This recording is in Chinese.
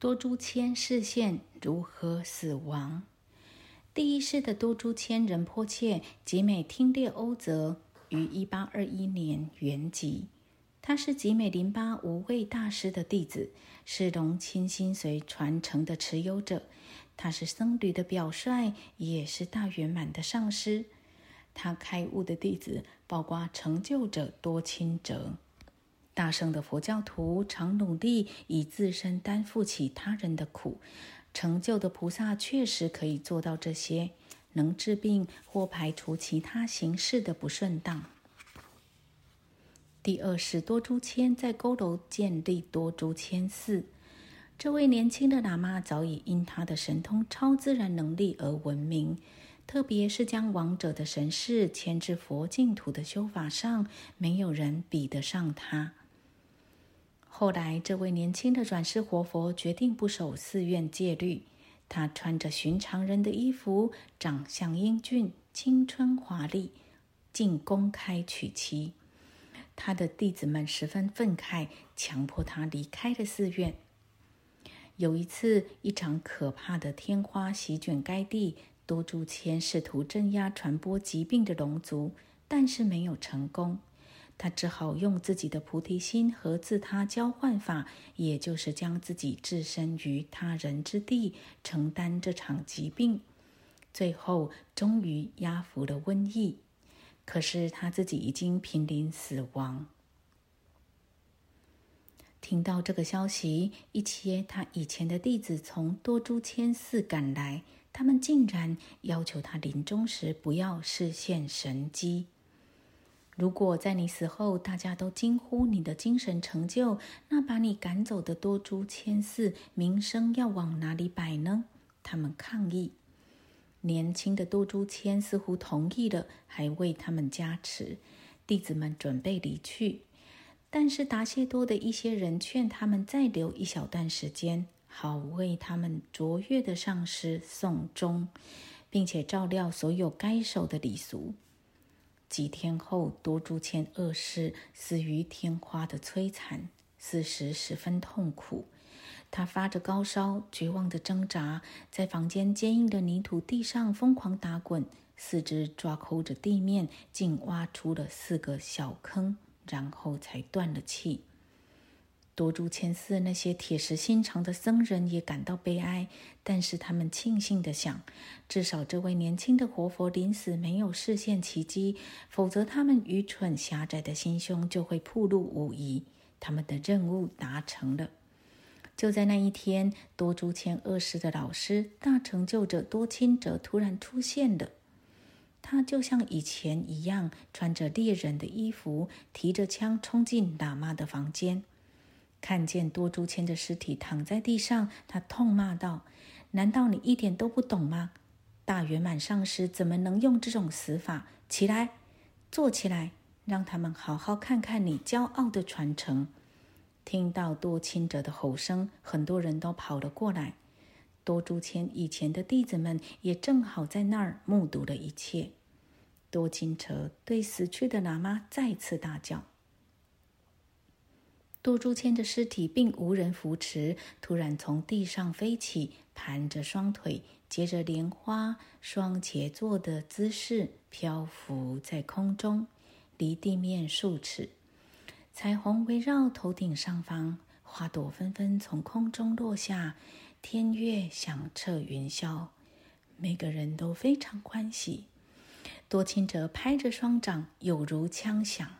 多珠千视线如何死亡？第一世的多珠千仁波切集美听列欧泽于一八二一年圆寂。他是集美林巴无畏大师的弟子，是龙清心髓传承的持有者。他是僧侣的表率，也是大圆满的上师。他开悟的弟子包括成就者多钦哲。大圣的佛教徒常努力以自身担负起他人的苦，成就的菩萨确实可以做到这些，能治病或排除其他形式的不顺当。第二是多珠谦在佝偻建立多珠谦寺，这位年轻的喇嘛早已因他的神通超自然能力而闻名，特别是将亡者的神识迁至佛净土的修法上，没有人比得上他。后来，这位年轻的转世活佛决定不守寺院戒律。他穿着寻常人的衣服，长相英俊，青春华丽，竟公开娶妻。他的弟子们十分愤慨，强迫他离开了寺院。有一次，一场可怕的天花席卷该地，多珠谦试图镇压传播疾病的龙族，但是没有成功。他只好用自己的菩提心和自他交换法，也就是将自己置身于他人之地，承担这场疾病。最后，终于压服了瘟疫。可是他自己已经濒临死亡。听到这个消息，一些他以前的弟子从多珠千寺赶来，他们竟然要求他临终时不要示现神迹。如果在你死后，大家都惊呼你的精神成就，那把你赶走的多珠千寺名声要往哪里摆呢？他们抗议。年轻的多珠千似乎同意了，还为他们加持。弟子们准备离去，但是达谢多的一些人劝他们再留一小段时间，好为他们卓越的上师送终，并且照料所有该守的礼俗。几天后，多珠千恶世死于天花的摧残，死时十分痛苦。他发着高烧，绝望的挣扎，在房间坚硬的泥土地上疯狂打滚，四肢抓抠着地面，竟挖出了四个小坑，然后才断了气。多珠千寺那些铁石心肠的僧人也感到悲哀，但是他们庆幸的想，至少这位年轻的活佛临死没有视现奇迹，否则他们愚蠢狭窄的心胸就会暴露无遗。他们的任务达成了。就在那一天，多珠千恶世的老师大成就者多钦哲突然出现了。他就像以前一样，穿着猎人的衣服，提着枪冲进喇嘛的房间。看见多珠谦的尸体躺在地上，他痛骂道：“难道你一点都不懂吗？大圆满上师怎么能用这种死法？起来，坐起来，让他们好好看看你骄傲的传承。”听到多钦哲的吼声，很多人都跑了过来。多珠谦以前的弟子们也正好在那儿目睹了一切。多钦哲对死去的喇嘛再次大叫。多珠谦的尸体并无人扶持，突然从地上飞起，盘着双腿，接着莲花双结座的姿势漂浮在空中，离地面数尺。彩虹围绕头顶上方，花朵纷纷从空中落下，天乐响彻云霄，每个人都非常欢喜。多钦哲拍着双掌，有如枪响。